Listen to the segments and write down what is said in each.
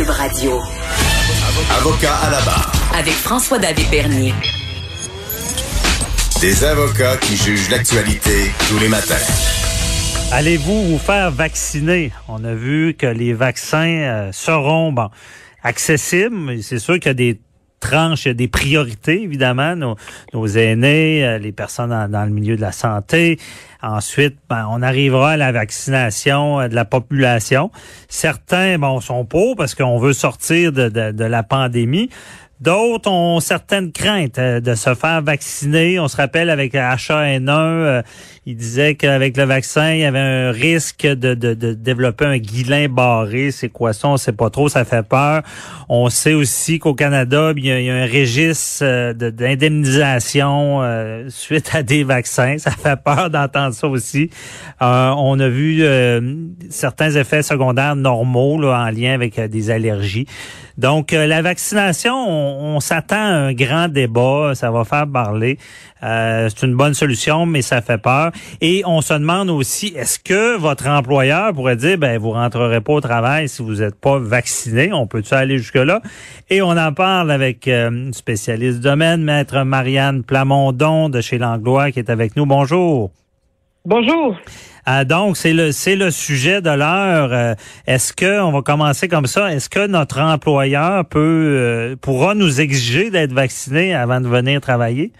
Cube Radio. Avocat à la barre. Avec François-David Bernier. Des avocats qui jugent l'actualité tous les matins. Allez-vous vous faire vacciner? On a vu que les vaccins euh, seront bon, accessibles. C'est sûr qu'il y a des tranches, il y a des priorités, évidemment, nos, nos aînés, euh, les personnes dans, dans, le milieu de la santé. Ensuite, ben, on arrivera à la vaccination euh, de la population. Certains, bon, sont pour parce qu'on veut sortir de, de, de la pandémie. D'autres ont certaines craintes euh, de se faire vacciner. On se rappelle avec H1N1, euh, il disait qu'avec le vaccin, il y avait un risque de, développer un guilin barré. C'est quoi ça? On sait pas trop, ça fait peur. On sait aussi qu'au Canada, il y, a, un registre euh, d'indemnisation suite à des vaccins. Ça fait peur d'entendre ça aussi. on a vu certains effets secondaires normaux là, en lien avec des allergies. Donc, la vaccination, on, on s'attend à un grand débat, ça va faire parler. Euh, c'est une bonne solution, mais ça fait peur. Et on se demande aussi, est-ce que votre employeur pourrait dire, ben vous rentrerez pas au travail si vous n'êtes pas vacciné? On peut-tu aller jusque là Et on en parle avec euh, une spécialiste du domaine, maître Marianne Plamondon de chez Langlois, qui est avec nous. Bonjour. Bonjour. Ah, donc, c'est le c'est le sujet de l'heure. Euh, est-ce que on va commencer comme ça Est-ce que notre employeur peut euh, pourra nous exiger d'être vacciné avant de venir travailler?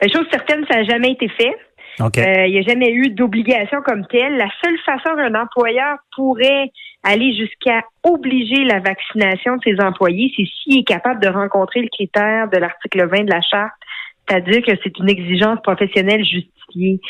La chose certaine, ça n'a jamais été fait. Euh, il n'y a jamais eu d'obligation comme telle. La seule façon qu'un employeur pourrait aller jusqu'à obliger la vaccination de ses employés, c'est s'il est capable de rencontrer le critère de l'article 20 de la charte, c'est-à-dire que c'est une exigence professionnelle justifiée.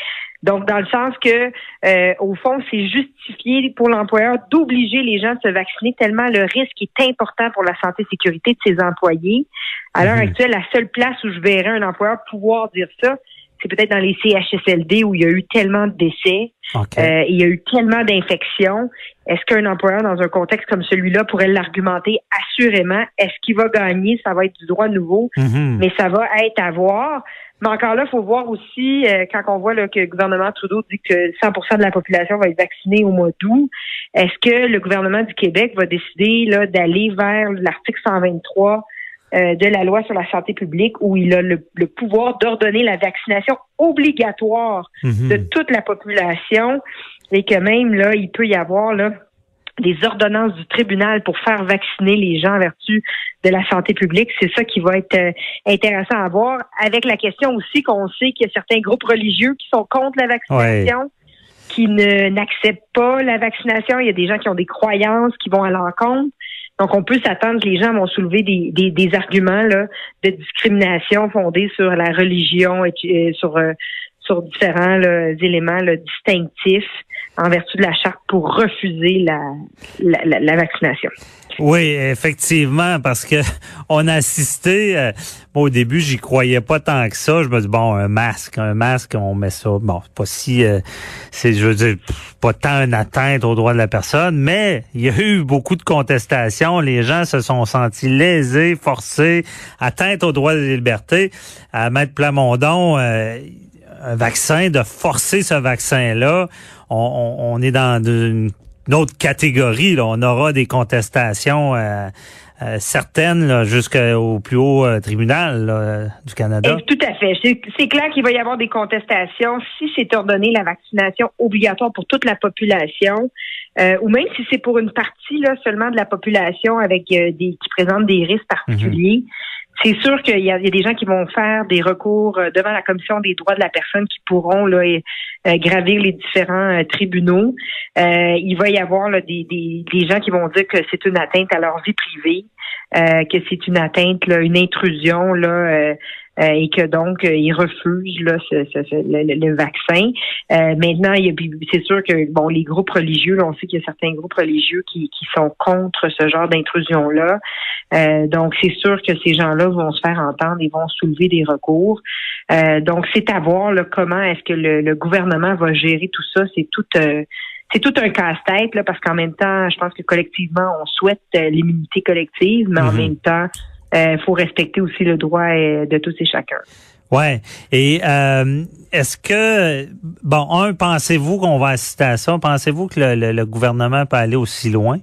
Donc, dans le sens que, euh, au fond, c'est justifié pour l'employeur d'obliger les gens à se vacciner tellement le risque est important pour la santé et sécurité de ses employés. À l'heure mhm. actuelle, la seule place où je verrais un employeur pouvoir dire ça, c'est peut-être dans les CHSLD où il y a eu tellement de décès, euh, il y a eu tellement d'infections. Est-ce qu'un employeur dans un contexte comme celui-là pourrait l'argumenter assurément? Est-ce qu'il va gagner? Ça va être du droit nouveau, mhm. mais ça va être à voir. Mais encore là, il faut voir aussi, euh, quand on voit là, que le gouvernement Trudeau dit que 100% de la population va être vaccinée au mois d'août, est-ce que le gouvernement du Québec va décider là, d'aller vers l'article 123 euh, de la loi sur la santé publique où il a le, pouvoir d'ordonner la vaccination obligatoire mhm. de toute la population et que même là, il peut y avoir là des ordonnances du tribunal pour faire vacciner les gens en vertu de la santé publique. C'est ça qui va être euh, intéressant à voir. Avec la question aussi qu'on sait qu'il y a certains groupes religieux qui sont contre la vaccination. qui ne n'acceptent pas la vaccination. Il y a des gens qui ont des croyances qui vont à l'encontre. Donc, on peut s'attendre que les gens vont soulever des, des, arguments là, de discrimination fondés sur la religion et euh, sur euh, sur différents éléments distinctifs en vertu de la charte pour refuser la, la, la, vaccination. Oui, effectivement, parce que on a assisté. Euh, au début, j'y croyais pas tant que ça. Je me dis bon, un masque, un masque, on met ça. Bon, pas si, euh, c'est, je veux dire, pas tant une atteinte aux droits de la personne, mais il y a eu beaucoup de contestations. Les gens se sont sentis lésés, forcés, atteintes aux droits des libertés. À Maître Plamondon. Euh, un vaccin, de forcer ce vaccin-là, on, on, est dans une, autre catégorie. Là. On aura des contestations euh, euh, certaines jusqu'au plus haut euh, tribunal du Canada. tout à fait. C'est clair qu'il va y avoir des contestations si c'est ordonné la vaccination obligatoire pour toute la population. ou même si c'est pour une partie là, seulement de la population avec des qui présentent des risques particuliers. C'est sûr qu'il y, a des gens qui vont faire des recours euh, devant la commission des droits de la personne qui pourront là, euh, gravir les différents euh, tribunaux. il va y avoir des, gens qui vont dire que c'est une atteinte à leur vie privée, que c'est une atteinte, une intrusion et que donc euh, ils refusent là, ce, le, vaccin. Euh, maintenant, c'est sûr que bon, les groupes religieux, on sait qu'il y a certains groupes religieux qui, qui sont contre ce genre d'intrusion-là. donc, c'est sûr que ces gens-là vont se faire entendre et vont soulever des recours. donc, c'est à voir là, comment est-ce que le, gouvernement va gérer tout ça. C'est tout c'est tout un casse-tête là, parce qu'en même temps, je pense que collectivement, on souhaite l'immunité collective, mais en mm-hmm. même temps, il euh, faut respecter aussi le droit euh, de tous et chacun. Ouais. Et euh, est-ce que bon, un, pensez-vous qu'on va assister à ça? Pensez-vous que le, gouvernement peut aller aussi loin?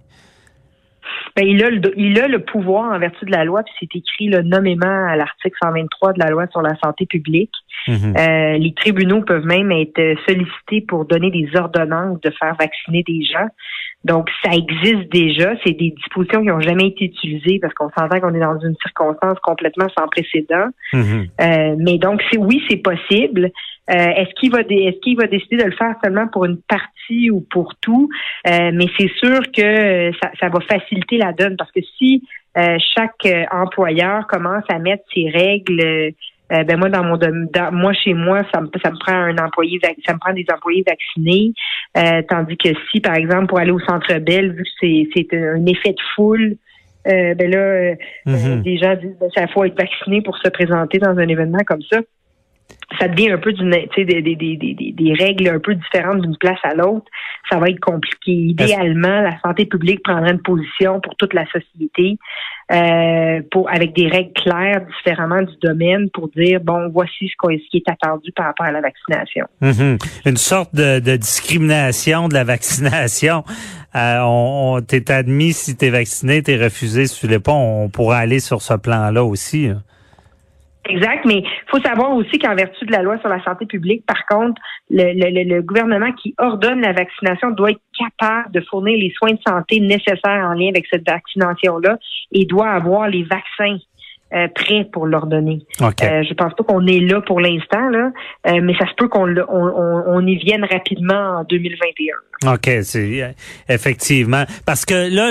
Ben, il, a le, il a le pouvoir en vertu de la loi, puis c'est écrit le nommément à l'article 123 de la loi sur la santé publique. Mhm. euh, les tribunaux peuvent même être sollicités pour donner des ordonnances de faire vacciner des gens. Donc, ça existe déjà. C'est des dispositions qui n'ont jamais été utilisées parce qu'on s'entend qu'on est dans une circonstance complètement sans précédent. Mhm. euh, mais donc, c'est oui, c'est possible. Euh, est-ce qu'il va est-ce qu'il va décider de le faire seulement pour une partie ou pour tout? Euh, Mais c'est sûr que ça, ça, va faciliter la donne parce que si euh, chaque employeur commence à mettre ses règles euh, ben moi dans mon dans, moi chez moi ça me ça me prend un employé ça me prend des employés vaccinés. Euh, tandis que si par exemple pour aller au centre Bell vu que c'est c'est un effet de foule euh, ben là des gens disent ben, ça faut être vacciné pour se présenter dans un événement comme ça ça devient un peu d'une, des, des, des, des, règles un peu différentes d'une place à l'autre. Ça va être compliqué. Idéalement, la santé publique prendrait une position pour toute la société, euh, pour avec des règles claires différemment du domaine pour dire bon, voici ce, qui est attendu par rapport à la vaccination. Mm-hmm. Une sorte de, de, discrimination de la vaccination. Euh, on, t'es admis si t'es vacciné, t'es refusé si tu l'es pas. On pourrait aller sur ce plan-là aussi. Exact, mais il faut savoir aussi qu'en vertu de la loi sur la santé publique, par contre, le, le, gouvernement qui ordonne la vaccination doit être capable de fournir les soins de santé nécessaires en lien avec cette vaccination-là et doit avoir les vaccins euh, prêts pour l'ordonner. Okay. Euh, je pense pas qu'on est là pour l'instant, là, euh, mais ça se peut qu'on on, on, y vienne rapidement en 2021. OK, c'est effectivement. Parce que là,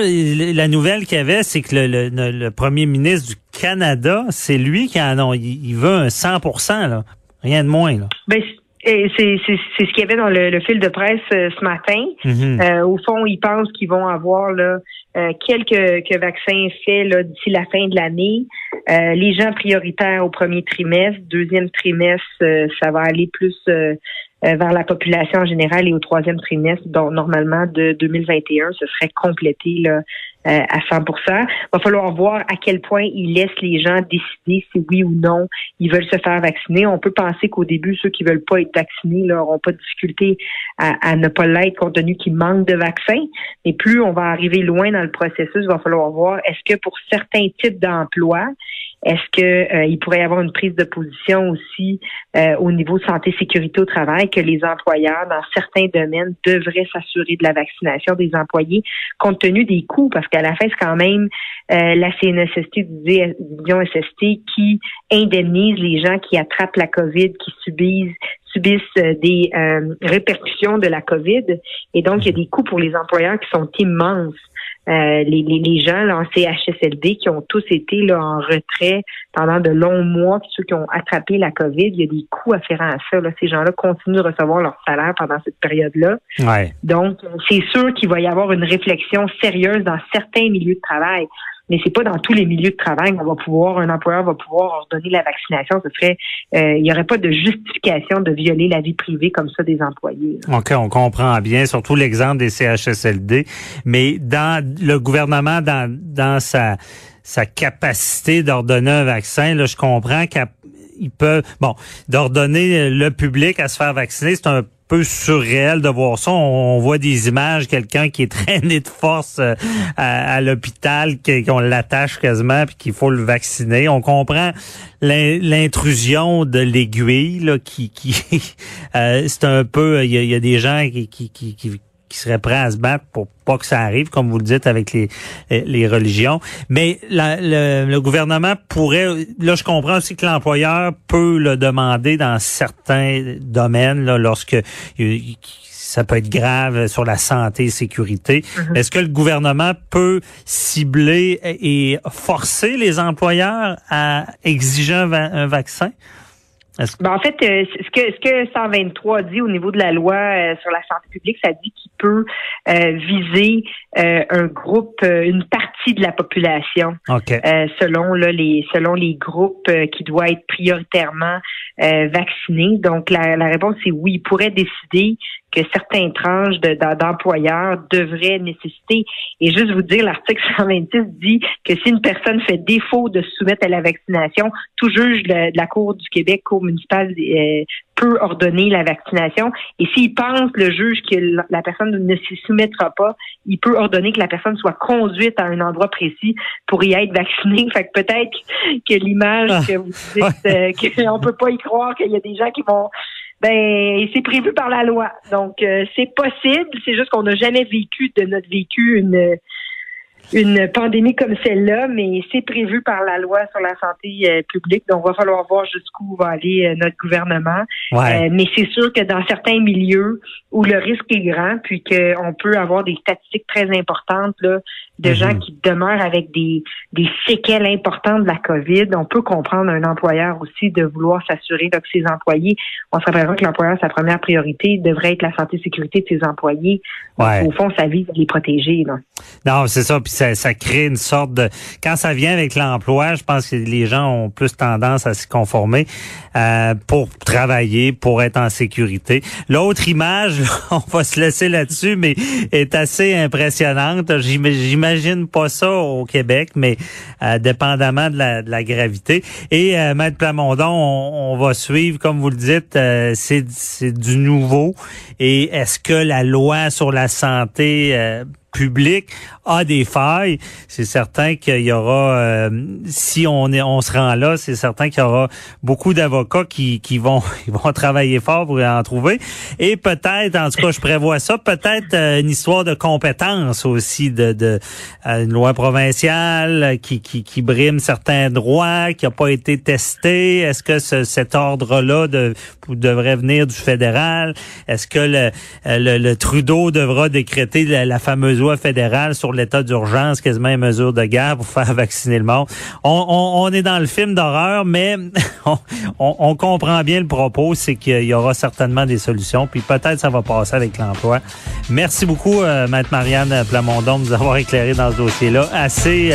la nouvelle qu'il y avait, c'est que le, le, premier ministre du Canada, c'est lui qui en a, il, veut un 100 là. Rien de moins, là. Ben, c'est ce qu'il y avait dans le, fil de presse ce matin. Mm-hmm. au fond, ils pensent qu'ils vont avoir là, quelques, vaccins faits d'ici la fin de l'année. Euh, les gens prioritaires au premier trimestre, deuxième trimestre, euh, ça va aller plus euh, vers la population en général et au troisième trimestre, donc normalement de 2021, ce serait complété là, à 100 Il va falloir voir à quel point ils laissent les gens décider si oui ou non ils veulent se faire vacciner. On peut penser qu'au début, ceux qui veulent pas être vaccinés n'auront pas de difficulté à, à ne pas l'être compte tenu qu'ils manquent de vaccins. Mais plus on va arriver loin dans le processus, il va falloir voir est-ce que pour certains types d'emplois, est-ce que euh, il pourrait y avoir une prise de position aussi euh, au niveau santé sécurité au travail que les employeurs dans certains domaines devraient s'assurer de la vaccination des employés compte tenu des coûts? Parce qu'à la fin c'est quand même euh, la CNSST division SST qui indemnise les gens qui attrapent la COVID, qui subissent subissent des répercussions de la COVID. Et donc il y a des coûts pour les employeurs qui sont immenses. Euh, les, les, les, gens là, en CHSLD qui ont tous été là, en retrait pendant de longs mois, puis ceux qui ont attrapé la COVID, il y a des coûts afférents à ça. Là. Ces gens-là continuent de recevoir leur salaire pendant cette période-là. Ouais. Donc, c'est sûr qu'il va y avoir une réflexion sérieuse dans certains milieux de travail mais c'est pas dans tous les milieux de travail qu'on va pouvoir, un employeur va pouvoir ordonner la vaccination. Ce serait, euh, il n'y aurait pas de justification de violer la vie privée comme ça des employés. OK, on comprend bien, surtout l'exemple des CHSLD, mais dans le gouvernement, dans, dans sa, sa capacité d'ordonner un vaccin, là, je comprends qu'il peut, bon, d'ordonner le public à se faire vacciner, c'est un peu surréel de voir ça. On, voit des images, quelqu'un qui est traîné de force euh, à, l'hôpital, qu'on l'attache quasiment, puis qu'il faut le vacciner. On comprend l'intrusion de l'aiguille, qui, qui euh, c'est un peu, il y a, des gens qui, qui, qui, qui seraient prêts à se battre pour pas que ça arrive, comme vous le dites avec les, les religions. Mais le, le, gouvernement pourrait, là je comprends aussi que l'employeur peut le demander dans certains domaines, là, lorsque ça peut être grave sur la santé et sécurité. Mm-hmm. Est-ce que le gouvernement peut cibler et forcer les employeurs à exiger un vaccin? Ben, en fait, euh, ce que ce que 123 dit au niveau de la loi euh, sur la santé publique, ça dit qu'il peut euh, viser un groupe, une partie de la population, selon là, les selon les groupes qui doivent être prioritairement vaccinés. Donc la, la réponse c'est oui, il pourrait décider que certains tranches d'employeurs devraient nécessiter. Et juste vous dire, l'article 126 dit que si une personne fait défaut de se soumettre à la vaccination, tout juge de, la Cour du Québec, Cour municipale, euh, peut ordonner la vaccination. Et s'il pense, le juge, que la personne ne s'y soumettra pas, il peut ordonner que la personne soit conduite à un endroit précis pour y être vaccinée. Fait que peut-être que l'image ah. que vous dites, euh, qu'on peut pas y croire qu'il y a des gens qui vont ben c'est prévu par la loi. Donc euh, c'est possible, c'est juste qu'on n'a jamais vécu de notre vécu une une pandémie comme celle-là, mais c'est prévu par la loi sur la santé euh, publique. Donc, il va falloir voir jusqu'où va aller euh, notre gouvernement. Euh, mais c'est sûr que dans certains milieux où le risque est grand, puis qu'on peut avoir des statistiques très importantes là, de gens mhm. qui demeurent avec des, des séquelles importantes de la COVID, on peut comprendre un employeur aussi de vouloir s'assurer que ses employés, on se rappellera que l'employeur, sa première priorité devrait être la santé et sécurité de ses employés. au fond, sa vie, les protéger. Là. Non, c'est ça. Puis ça, ça crée une sorte de... Quand ça vient avec l'emploi, je pense que les gens ont plus tendance à s'y conformer euh, pour travailler, pour être en sécurité. L'autre image, on va se laisser là-dessus, mais est assez impressionnante. J'imagine pas ça au Québec, mais euh, dépendamment de la, de la, gravité. Et euh, Maître Plamondon, on, on, va suivre, comme vous le dites, euh, c'est du nouveau. Et est-ce que la loi sur la santé euh, public a des failles, c'est certain qu'il y aura, euh, si on est, on se rend là, c'est certain qu'il y aura beaucoup d'avocats qui, qui vont, ils vont travailler fort pour en trouver. Et peut-être, en tout cas, je prévois ça, peut-être euh, une histoire de compétence aussi, de, de euh, une loi provinciale qui, qui, qui brime certains droits, qui n'a pas été testé. Est-ce que cet ordre-là de, devrait venir du fédéral? Est-ce que le, le, Trudeau devra décréter la, la fameuse loi fédérale sur l'état d'urgence, quasiment une mesure de guerre pour faire vacciner le monde. On, est dans le film d'horreur, mais on, comprend bien le propos, c'est qu'il y aura certainement des solutions, puis peut-être ça va passer avec l'emploi. Merci beaucoup, euh, Maître Marianne Plamondon, de nous avoir éclairé dans ce dossier-là. Assez